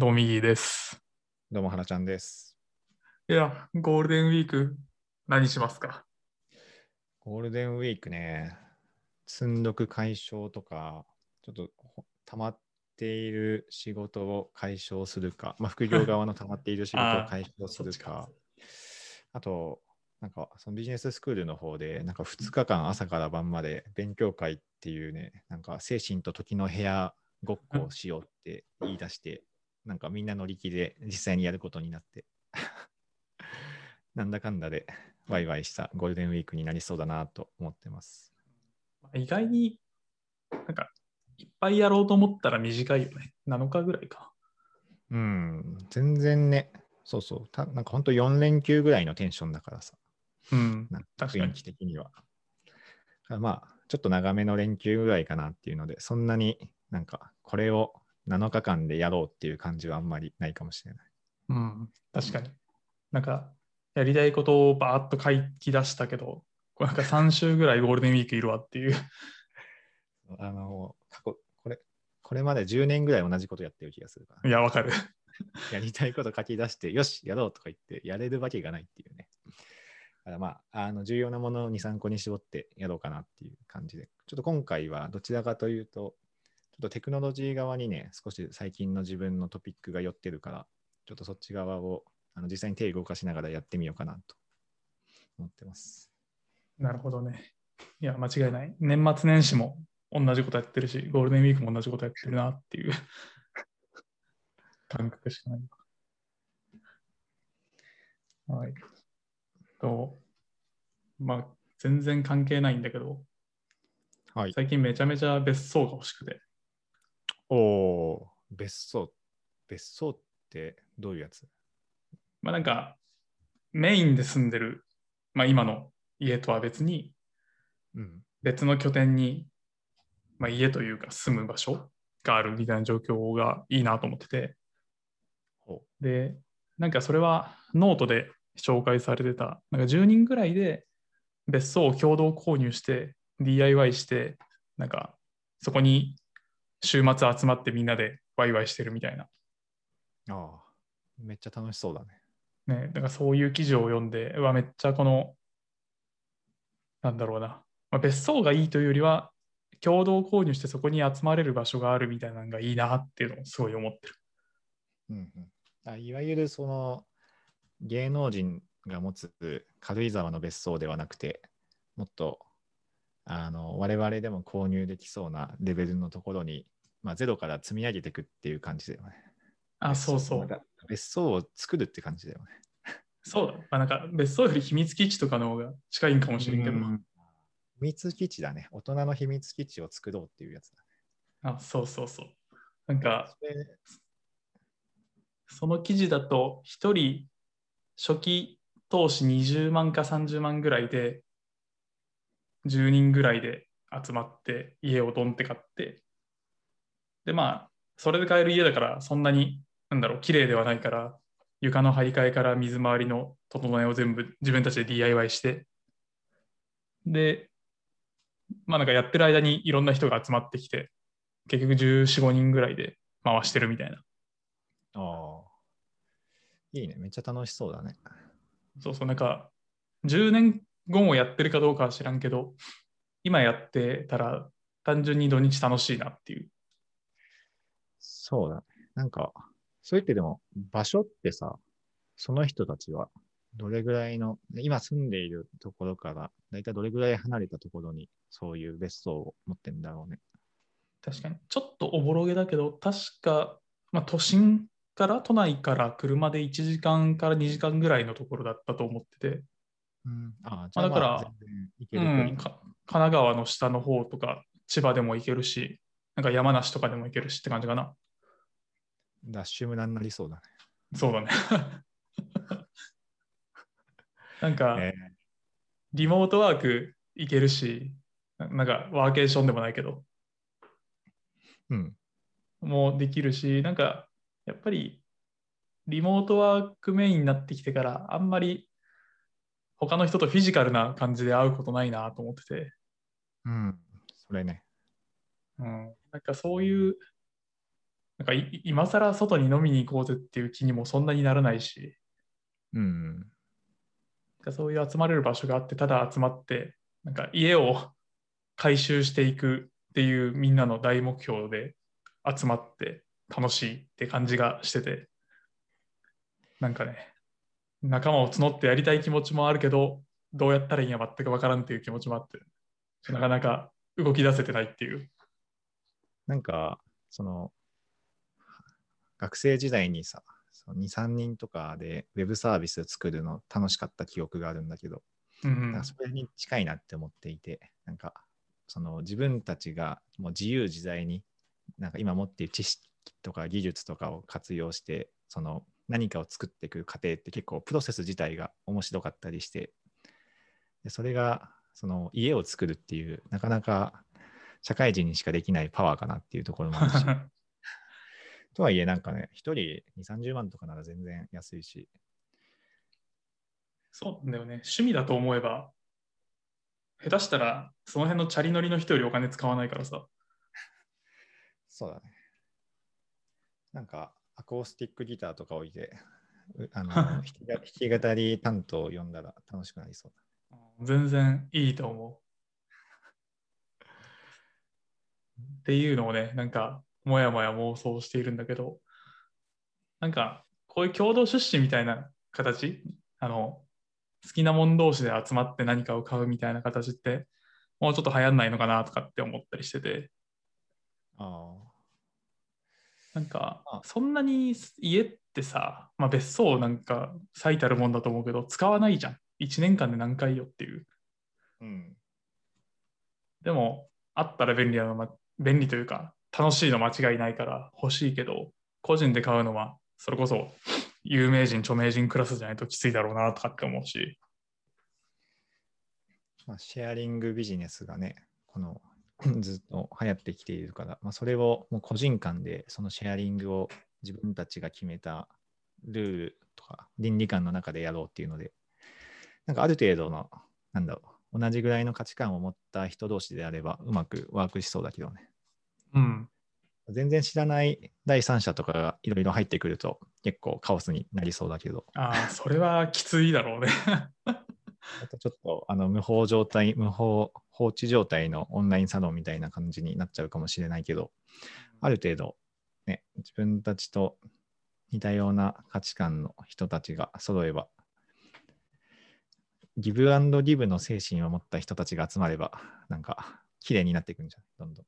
どうも右です。どうも、はなちゃんです。いや、ゴールデンウィーク何しますかゴールデンウィークね、積んどく解消とか、ちょっとほ溜まっている仕事を解消するか、まあ、副業側の溜まっている仕事を解消するか、あと、なんかそのビジネススクールの方で、なんか2日間朝から晩まで勉強会っていうね、なんか精神と時の部屋ごっこをしようって言い出して、なんかみんな乗り気で実際にやることになって、なんだかんだでワイワイしたゴールデンウィークになりそうだなと思ってます。意外になんかいっぱいやろうと思ったら短いよね。7日ぐらいか。うん、全然ね、そうそう、たなんか本当4連休ぐらいのテンションだからさ、うん。なんか雰囲気的には。まあ、ちょっと長めの連休ぐらいかなっていうので、そんなになんかこれを7日間でやろうっていう感じはあんまりないかもしれない。うん。確かに。なんかやりたいことをバーッと書き出したけど、これなんか3週ぐらいゴールデンウィークいるわっていう。あの、過去、これ、これまで10年ぐらい同じことやってる気がするから、いや、わかる。やりたいこと書き出して、よし、やろうとか言って、やれるわけがないっていうね。だからまあ、あの重要なものを2、3個に絞ってやろうかなっていう感じで、ちょっと今回はどちらかというと、ちょっとテクノロジー側にね、少し最近の自分のトピックが寄ってるから、ちょっとそっち側をあの実際に手を動かしながらやってみようかなと思ってます。なるほどね。いや、間違いない。年末年始も同じことやってるし、ゴールデンウィークも同じことやってるなっていう感覚しかない。はい。と、まあ、全然関係ないんだけど、はい。最近めちゃめちゃ別荘が欲しくて、おおー別荘。別荘ってどういうやつ？まあなんか、メインで住んでる、まあ今の家とは別に、うん。別の拠点に、まあ、家というか住む場所があるみたいな状況がいいなと思ってて、ほで、なんかそれはノートで紹介されてた、なんか10人ぐらいで別荘を共同購入して、DIY して、なんかそこに週末集まってみんなでワイワイしてるみたいな。ああ、めっちゃ楽しそうだね。ね、だからそういう記事を読んで、うわ、めっちゃこの、なんだろうな、まあ、別荘がいいというよりは、共同購入してそこに集まれる場所があるみたいなのがいいなっていうのをすごい思ってる。うんうん、あいわゆるその芸能人が持つ軽井沢の別荘ではなくてもっとあの我々でも購入できそうなレベルのところに、まあ、ゼロから積み上げていくっていう感じだよね。あ、そうそう。別荘を作るって感じだよね。そうだ。まあ、なんか別荘より秘密基地とかの方が近いんかもしれんけど、うん秘密基地だね。大人の秘密基地を作ろうっていうやつだね。あ、そうそうそう。なんか、その記事だと、1人初期投資20万か30万ぐらいで、10人ぐらいで集まって、家をドンって買って、で、まあ、それで買える家だから、そんなに、なんだろう、綺麗ではないから、床の張り替えから水回りの整えを全部自分たちで DIY して、で、まあなんかやってる間にいろんな人が集まってきて、結局14、5人ぐらいで回してるみたいな。ああ。いいね。めっちゃ楽しそうだね。そうそう、なんか、10年後もやってるかどうかは知らんけど、今やってたら、単純に土日楽しいなっていう。そうだね。なんか、そう言ってでも、場所ってさ、その人たちは、どれぐらいの、今住んでいるところから、だいたいどれぐらい離れたところに、そういう別荘を持ってるんだろうね。確かに。ちょっとおぼろげだけど、確か、まあ、都心から、都内から車で1時間から2時間ぐらいのところだったと思ってて、うん。ああ、だからうん、か神奈川の下の方とか、千葉でも行けるし、なんか山梨とかでも行けるしって感じかな。ダッシュ無駄になりそうだね。そうだね。なんか、えリモートワーク行けるし、ななんかワーケーションでもないけど、ーうん。もうできるし、なんかやっぱりリモートワークメインになってきてから、あんまり他の人とフィジカルな感じで会うことないなと思ってて、うん。それね。うん、なんかそういうなんかい今更外に飲みに行こうぜっていう気にもそんなにならないし、うん。そういう集まれる場所があって、ただ集まって、なんか家を改修していくっていうみんなの大目標で集まって楽しいって感じがしてて、なんかね、仲間を募ってやりたい気持ちもあるけど、どうやったらいいんや全くわからんっていう気持ちもあって、なかなか動き出せてないっていう。なんか、その、学生時代にさ、その2、3人とかでウェブサービス作るの楽しかった記憶があるんだけど、うんなんかそれに近いなって思っていて、なんか、その自分たちがもう自由自在に、なんか今持っている知識とか技術とかを活用して、その何かを作っていく過程って結構プロセス自体が面白かったりして、でそれがその家を作るっていう、なかなか社会人にしかできないパワーかなっていうところもあるし、とはいえなんかね、一人2、30万とかなら全然安いし、そうだよね。趣味だと思えば、下手したらその辺のチャリ乗りの人よりお金使わないからさ。そうだね。なんか、アコースティックギターとか置いて、うあの 弾き語り担当を呼んだら楽しくなりそう全然いいと思う。っていうのをね、なんか、もやもや妄想しているんだけど、なんか、こういう共同出資みたいな形、あの、好きなもん同士で集まって何かを買うみたいな形って、もうちょっと流行んないのかなとかって思ったりしてて、だ。あなんかあ、そんなに家ってさ、まあ、別荘なんか最たるもんだと思うけど、使わないじゃん。1年間で何回よっていう。あ。うん。でも、あったら便利なの、ま、便利というか、楽しいの間違いないから欲しいけど、個人で買うのは、それこそ有名人、著名人クラスじゃないときついだろうなとかって思うし。まあ、シェアリングビジネスがね、この ずっと流行ってきているから、まあ、それをもう個人間でそのシェアリングを自分たちが決めたルールとか倫理観の中でやろうっていうので、なんかある程度の、なんだろう、同じぐらいの価値観を持った人同士であればうまくワークしそうだけどね。うん。全然知らない第三者とかがいろいろ入ってくると結構カオスになりそうだけど、ああ、それはきついだろうね。あとちょっとあの無法状態、無法放置状態のオンラインサロンみたいな感じになっちゃうかもしれないけど、ある程度、ね、自分たちと似たような価値観の人たちが揃えば、ギブアンドギブの精神を持った人たちが集まれば、なんか綺麗になっていくんじゃん、どんどん。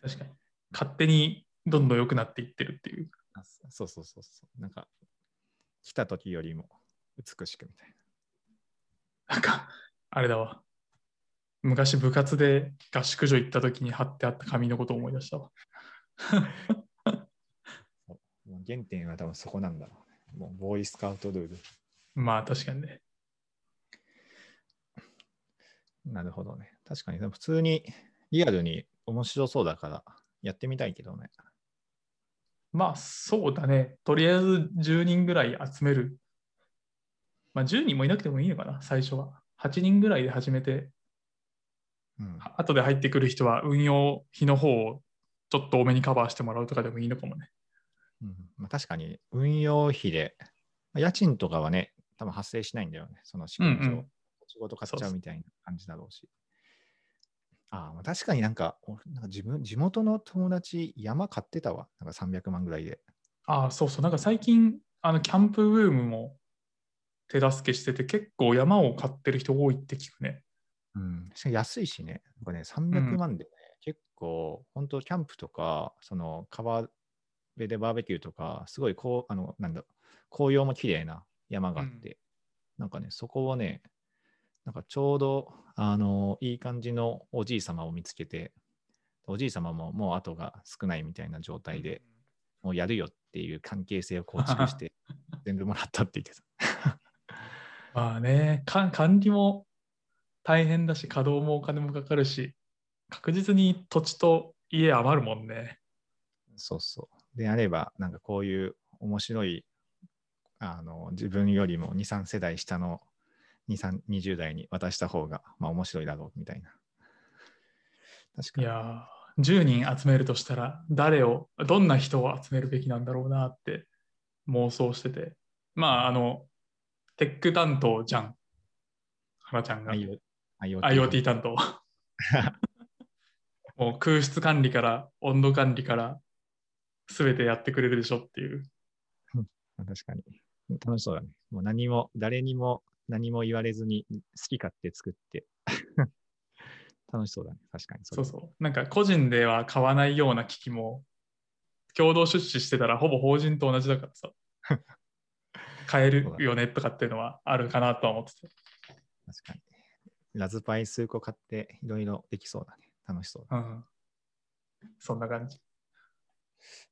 確かに。勝手にどんどん良くなっていってるっていう。あそうそうそうそう。なんか、来た時よりも美しくみたいなんか、あれだわ。昔部活で合宿所行った時に貼ってあった紙のことを思い出したわ。な。もう原点は多分そこなんだろうね。もうボーイスカウトルール。まあ確かにね。なるほどね。確かに、普通にリアルに面白そうだからやってみたいけどね。まあそうだね。とりあえず10人ぐらい集める。まあ10人もいなくてもいいのかな、最初は。8人ぐらいで始めて、うん、後で入ってくる人は運用費の方をちょっと多めにカバーしてもらうとかでもいいのかもね。うんまあ、確かに運用費で、まあ家賃とかはね、多分発生しないんだよね。その仕組み上、うんうん仕事買っちゃうみたいな感じだろうし。ああ、まあ確かになんか、おなんか自分、地元の友達、山買ってたわ。なんか300万ぐらいで。ああ、そうそう。なんか最近、あのキャンプブームも手助けしてて、結構山を買ってる人多いって聞くね。うん。しかも安いしね。なんかね、うん300万でね、結構、本当キャンプとか、その川辺でバーベキューとか、すごいこう、あの、なんだ紅葉も綺麗な山があって、なんかね、そこをね、なんかちょうど、あの、いい感じのおじい様を見つけて、おじい様ももう後が少ないみたいな状態で、もうやるよっていう関係性を構築して、全部もらったって言ってた。まあね、か管理も大変だし、稼働もお金もかかるし、確実に土地と家余るもんね。そうそう。であれば、なんかこういう面白い、あの、自分よりも2、3世代下の2、3、20代に渡した方が、まあ面白いだろうみたいな。確かに。いや10人集めるとしたら、誰を、どんな人を集めるべきなんだろうなって妄想してて。まあ、あの、テック担当じゃん。原ちゃんが。IoT IoT 担当。もう空室管理から温度管理から全てやってくれるでしょっていう。確かに。楽しそうだね。もう何も、誰にも何も言われずに好き勝手作って。楽しそうだね。確かにれそうそう。なんか個人では買わないような機器も共同出資してたらほぼ法人と同じだからさ。買えるよねとかっていうのはあるかなとは思ってて。確かに。ラズパイ数個買っていろいろできそうだね。楽しそうだ。うん。そんな感じ。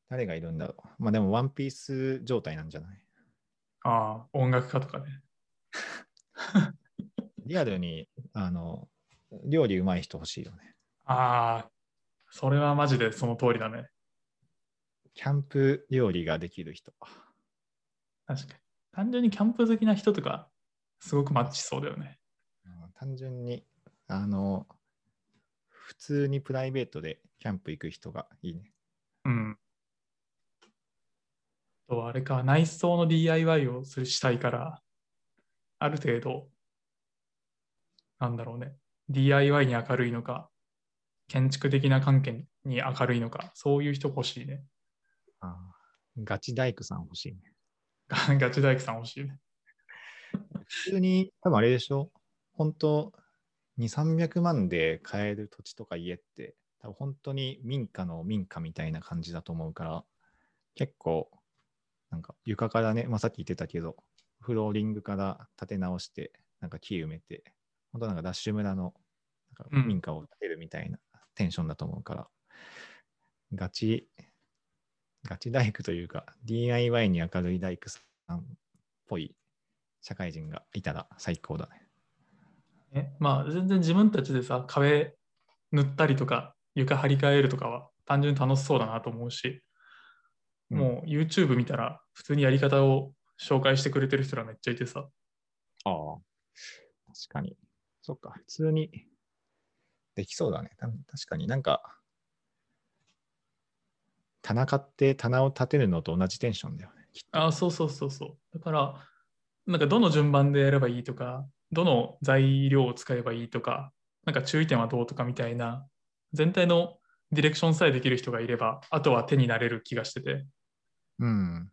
誰がいるんだろう。まあでもワンピース状態なんじゃない？ああ、音楽家とかね。リアルに、あの、料理うまい人欲しいよね。ああ、それはマジでその通りだね。キャンプ料理ができる人。確かに。単純にキャンプ好きな人とか、すごくマッチしそうだよね。うん単純に、あの、普通にプライベートでキャンプ行く人がいいね。うん。あと、あれか、内装の DIY をするしたいから、ある程度、なんだろうね、DIY に明るいのか、建築的な関係に明るいのか、そういう人欲しいね。ああガチ大工さん欲しいね。ガ ガチ大工さん欲しいね。普通に、多分あれでしょ？本当2、300万で買える土地とか家って、多分本当に民家の民家みたいな感じだと思うから、結構、なんか床からね、まあ、さっき言ってたけど、フローリングから建て直して、なんか木埋めて、本当なんかダッシュ村のなんかうん民家を建てるみたいなテンションだと思うから、ガチ、ガチ大工というか、DIY に明るい大工さんっぽい社会人がいたら最高だね。ねまあ、全然自分たちでさ、壁塗ったりとか、床張り替えるとかは単純に楽しそうだなと思うし、うんもう YouTube 見たら普通にやり方を紹介してくれてる人らめっちゃいてさ、ああ。確かに。そっか、普通にできそうだね。た確かになんか、棚買って棚を立てるのと同じテンションだよね。きっとあそうそうそうそう。だから、なんかどの順番でやればいいとか、どの材料を使えばいいとか、なんか注意点はどうとかみたいな、全体のディレクションさえできる人がいれば、あとは手になれる気がしてて。うん。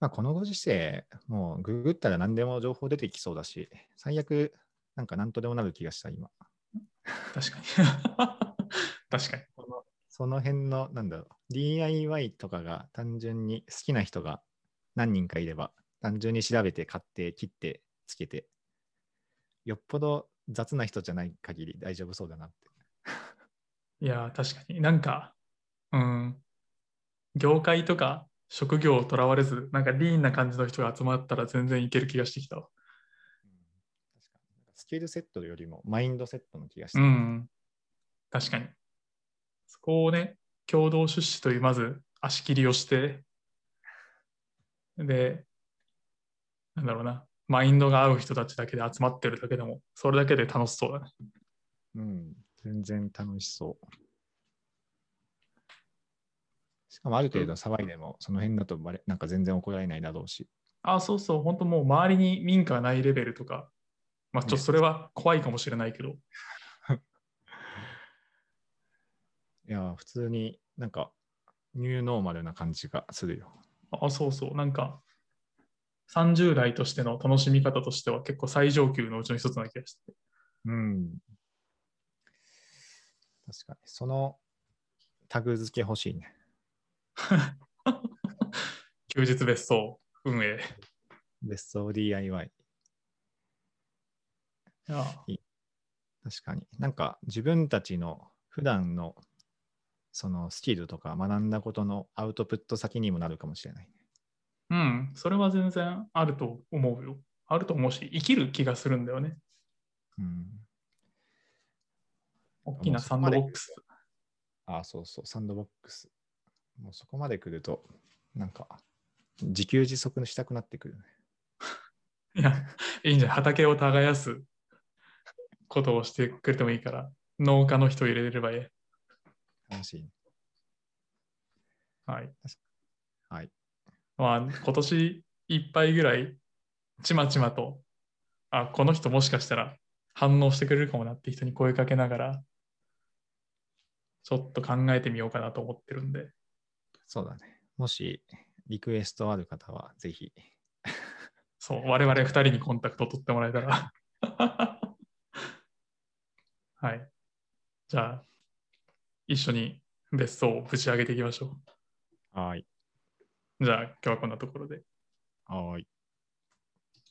まあ、このご時世、もうググったら何でも情報出てきそうだし、最悪、なんか何とでもなる気がした、今。確かに。確かに。そのその辺の、なんだろう、DIY とかが単純に好きな人が何人かいれば、単純に調べて買って切ってつけて、よっぽど雑な人じゃない限り大丈夫そうだなって。いやー、確かになんか、うん、業界とか職業をとらわれず、なんかリーンな感じの人が集まったら全然いける気がしてきたわ。確かにスキルセットよりもマインドセットの気がして。うん、確かに。そこをね、共同出資というまず足切りをして、で、なんだろうな、マインドが合う人たちだけで集まってるだけでも、それだけで楽しそうだね。うん、全然楽しそう。しかもある程度騒いでも、その辺だとバレなんか全然怒られないだろうし。あ、そうそう、本当もう周りに民家がないレベルとか、まあちょっとそれは怖いかもしれないけど、いやー、普通になんかニューノーマルな感じがするよ。あ、そうそう、なんか30代としての楽しみ方としては結構最上級のうちの一つな気がして。うん。確かに。そのタグ付け欲しいね。休日別荘運営。別荘 DIY。いや確かに。なんか自分たちの普段のそのスキルとか学んだことのアウトプット先にもなるかもしれないね。うん、それは全然あると思うよ。あると思うし、生きる気がするんだよね。うん。大きなサンドボックス。ああ、そうそう、サンドボックス。もうそこまで来ると、なんか、自給自足したくなってくるね。いや、いいんじゃん。畑を耕すことをしてくれてもいいから、農家の人入れれればいい。楽しい。はい。まあ、今年いっぱいぐらい、ちまちまと、あ、この人もしかしたら反応してくれるかもなって人に声かけながら、ちょっと考えてみようかなと思ってるんで、そうだね。もしリクエストある方は、ぜひ。そう、我々二人にコンタクト取ってもらえたら。はい。じゃあ、一緒に別荘をぶち上げていきましょはい。じゃあ、今日はこんなところで。はい。